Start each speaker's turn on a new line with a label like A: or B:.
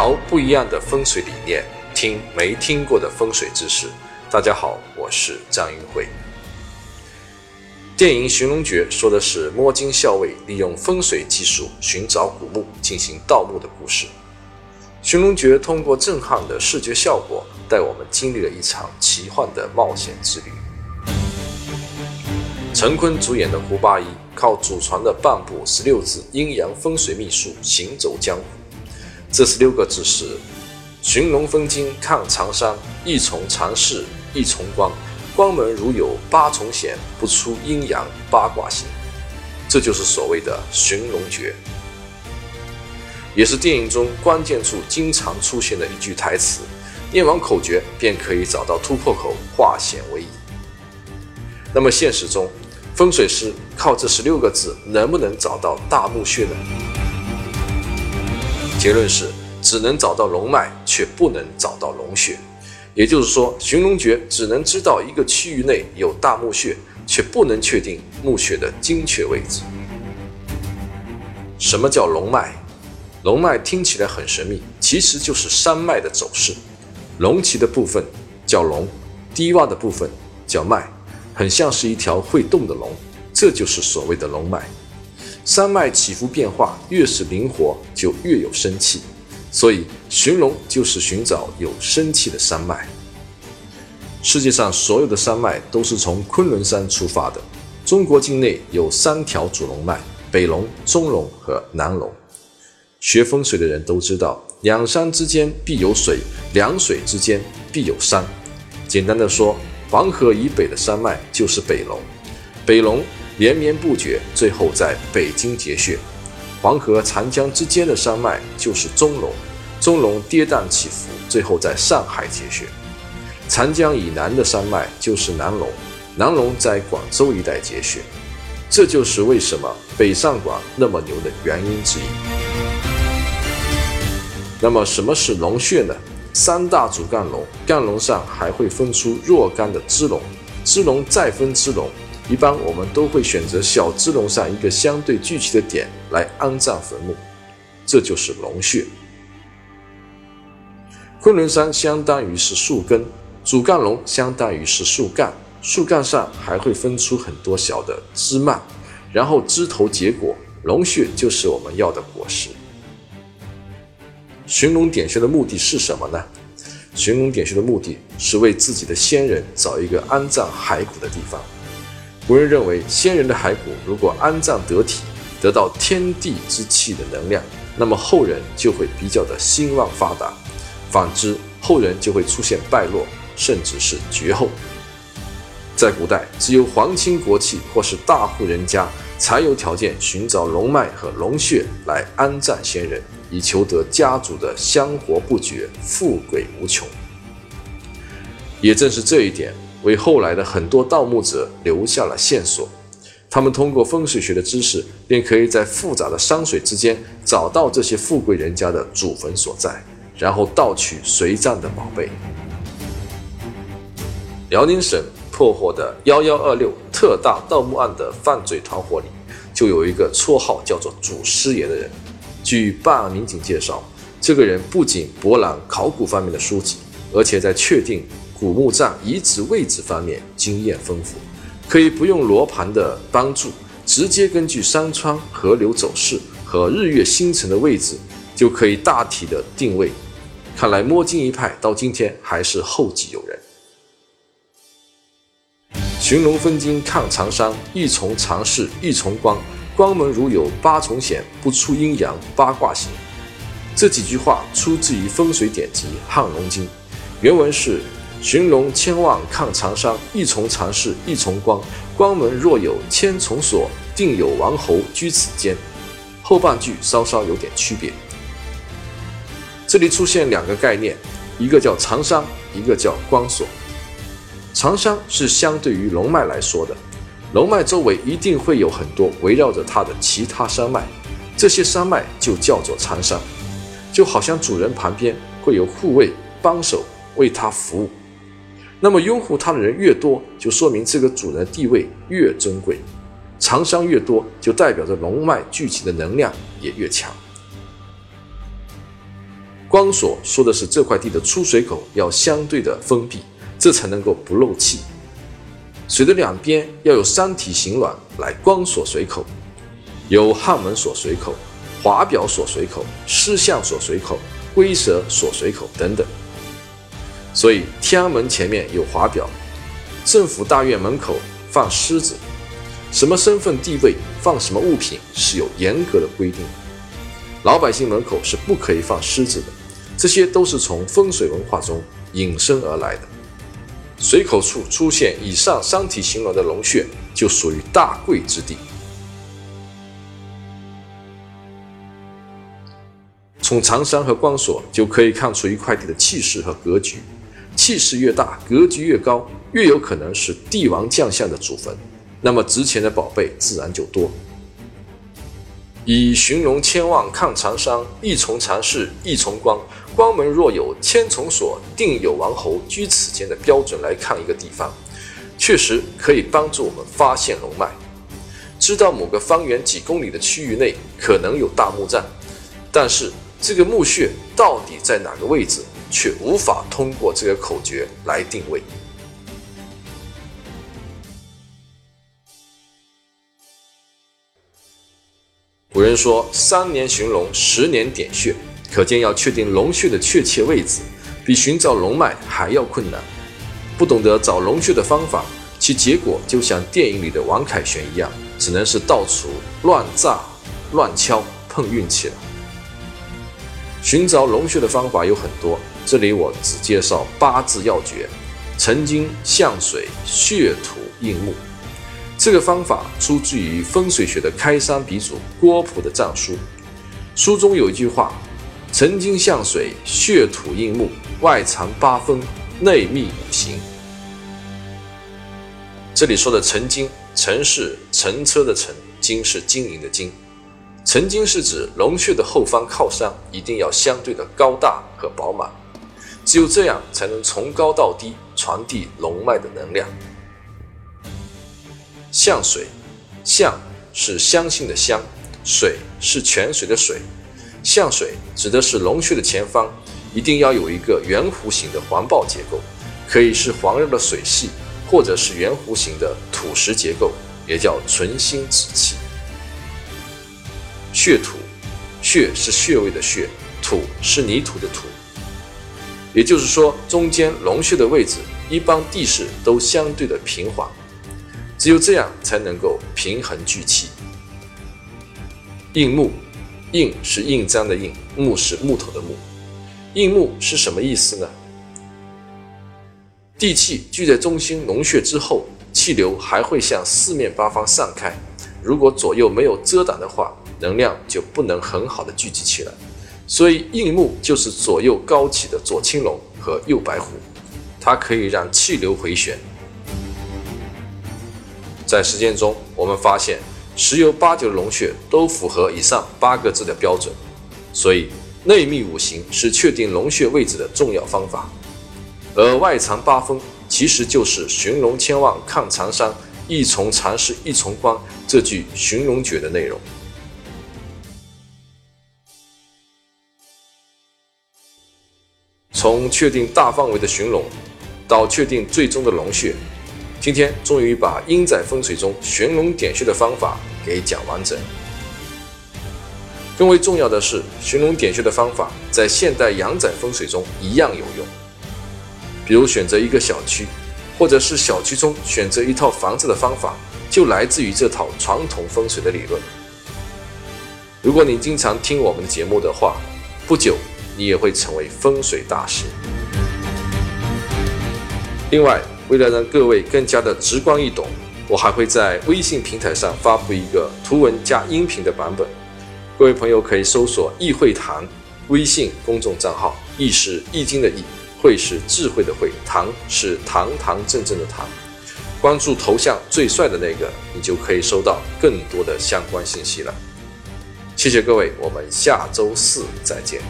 A: 聊不一样的风水理念，听没听过的风水知识。大家好，我是张云慧。电影《寻龙诀》说的是摸金校尉利用风水技术寻找古墓进行盗墓的故事。《寻龙诀》通过震撼的视觉效果，带我们经历了一场奇幻的冒险之旅。陈坤主演的胡八一靠祖传的半部十六字阴阳风水秘术行走江湖。这十六个字是：寻龙分金抗长山，一重长势一重光，光门如有八重险，不出阴阳八卦形。这就是所谓的寻龙诀，也是电影中关键处经常出现的一句台词。念完口诀，便可以找到突破口，化险为夷。那么现实中，风水师靠这十六个字，能不能找到大墓穴呢？结论是，只能找到龙脉，却不能找到龙穴。也就是说，寻龙诀只能知道一个区域内有大墓穴，却不能确定墓穴的精确位置。什么叫龙脉？龙脉听起来很神秘，其实就是山脉的走势。隆起的部分叫龙，低洼的部分叫脉，很像是一条会动的龙，这就是所谓的龙脉。山脉起伏变化越是灵活，就越有生气，所以寻龙就是寻找有生气的山脉。世界上所有的山脉都是从昆仑山出发的。中国境内有三条主龙脉：北龙、中龙和南龙。学风水的人都知道，两山之间必有水，两水之间必有山。简单的说，黄河以北的山脉就是北龙，北龙。连绵不绝，最后在北京结穴；黄河、长江之间的山脉就是中龙，中龙跌宕起伏，最后在上海结穴；长江以南的山脉就是南龙，南龙在广州一带结穴。这就是为什么北上广那么牛的原因之一。那么什么是龙穴呢？三大主干龙，干龙上还会分出若干的支龙，支龙再分支龙。一般我们都会选择小支龙上一个相对聚集的点来安葬坟墓，这就是龙穴。昆仑山相当于是树根，主干龙相当于是树干，树干上还会分出很多小的枝蔓，然后枝头结果，龙穴就是我们要的果实。寻龙点穴的目的是什么呢？寻龙点穴的目的是为自己的先人找一个安葬骸骨的地方。古人认为，先人的骸骨如果安葬得体，得到天地之气的能量，那么后人就会比较的兴旺发达；反之，后人就会出现败落，甚至是绝后。在古代，只有皇亲国戚或是大户人家才有条件寻找龙脉和龙穴来安葬先人，以求得家族的香火不绝、富贵无穷。也正是这一点。为后来的很多盗墓者留下了线索，他们通过风水学的知识，便可以在复杂的山水之间找到这些富贵人家的祖坟所在，然后盗取随葬的宝贝。辽宁省破获的幺幺二六特大盗墓案的犯罪团伙里，就有一个绰号叫做“祖师爷”的人。据办案民警介绍，这个人不仅博览考古方面的书籍，而且在确定。古墓葬遗址位置方面经验丰富，可以不用罗盘的帮助，直接根据山川、河流走势和日月星辰的位置，就可以大体的定位。看来摸金一派到今天还是后继有人。寻龙分金看长山，一重长势一重光，光门如有八重险，不出阴阳八卦形。这几句话出自于风水典籍《汉龙经》，原文是。寻龙千万抗长山，一重长势一重光。光门若有千重锁，定有王侯居此间。后半句稍稍有点区别。这里出现两个概念，一个叫长山，一个叫光锁。长山是相对于龙脉来说的，龙脉周围一定会有很多围绕着它的其他山脉，这些山脉就叫做长山，就好像主人旁边会有护卫帮手为他服务。那么拥护他的人越多，就说明这个主人地位越尊贵，长山越多，就代表着龙脉聚集的能量也越强。光锁说的是这块地的出水口要相对的封闭，这才能够不漏气。水的两边要有山体形卵来光锁水口，有汉门锁水口、华表锁水口、狮象锁水口、龟蛇锁水口等等。所以天安门前面有华表，政府大院门口放狮子，什么身份地位放什么物品是有严格的规定。老百姓门口是不可以放狮子的。这些都是从风水文化中引申而来的。水口处出现以上三体形卵的龙穴，就属于大贵之地。从长山和关索就可以看出一块地的气势和格局。气势越大，格局越高，越有可能是帝王将相的祖坟，那么值钱的宝贝自然就多。以寻龙千望看长山，一重长势一重光。关门若有千重锁，定有王侯居此间的标准来看一个地方，确实可以帮助我们发现龙脉。知道某个方圆几公里的区域内可能有大墓葬，但是这个墓穴到底在哪个位置，却无法通过这个口诀来定位。古人说：“三年寻龙，十年点穴。”可见，要确定龙穴的确切位置，比寻找龙脉还要困难。不懂得找龙穴的方法，其结果就像电影里的王凯旋一样，只能是到处乱炸、乱敲，碰运气了。寻找龙穴的方法有很多，这里我只介绍八字要诀：沉金、向水、血土印木。这个方法出自于风水学的开山鼻祖郭璞的藏书，书中有一句话。沉金向水，血土印木，外藏八风，内密五行。这里说的沉金，沉是乘车的沉，金是金银的金。曾经是指龙穴的后方靠山一定要相对的高大和饱满，只有这样才能从高到低传递龙脉的能量。向水，向是相信的相，水是泉水的水。向水指的是龙穴的前方一定要有一个圆弧形的环抱结构，可以是黄热的水系，或者是圆弧形的土石结构，也叫存心之气。穴土，穴是穴位的穴，土是泥土的土。也就是说，中间龙穴的位置，一般地势都相对的平缓，只有这样才能够平衡聚气。硬木。印是印章的印，木是木头的木。印木是什么意思呢？地气聚在中心龙穴之后，气流还会向四面八方散开。如果左右没有遮挡的话，能量就不能很好的聚集起来。所以硬木就是左右高起的左青龙和右白虎，它可以让气流回旋。在实践中，我们发现。十有八九的龙穴都符合以上八个字的标准，所以内密五行是确定龙穴位置的重要方法。而外藏八风其实就是寻龙千望看长山，一重长势一重光这句寻龙诀的内容。从确定大范围的寻龙，到确定最终的龙穴，今天终于把阴宅风水中寻龙点穴的方法。给讲完整。更为重要的是，寻龙点穴的方法在现代阳宅风水中一样有用。比如选择一个小区，或者是小区中选择一套房子的方法，就来自于这套传统风水的理论。如果你经常听我们的节目的话，不久你也会成为风水大师。另外，为了让各位更加的直观易懂。我还会在微信平台上发布一个图文加音频的版本，各位朋友可以搜索“易会堂”微信公众账号，“易”是易经的“易”，“会”是智慧的“会”，“堂”是堂堂正正的“堂”。关注头像最帅的那个，你就可以收到更多的相关信息了。谢谢各位，我们下周四再见。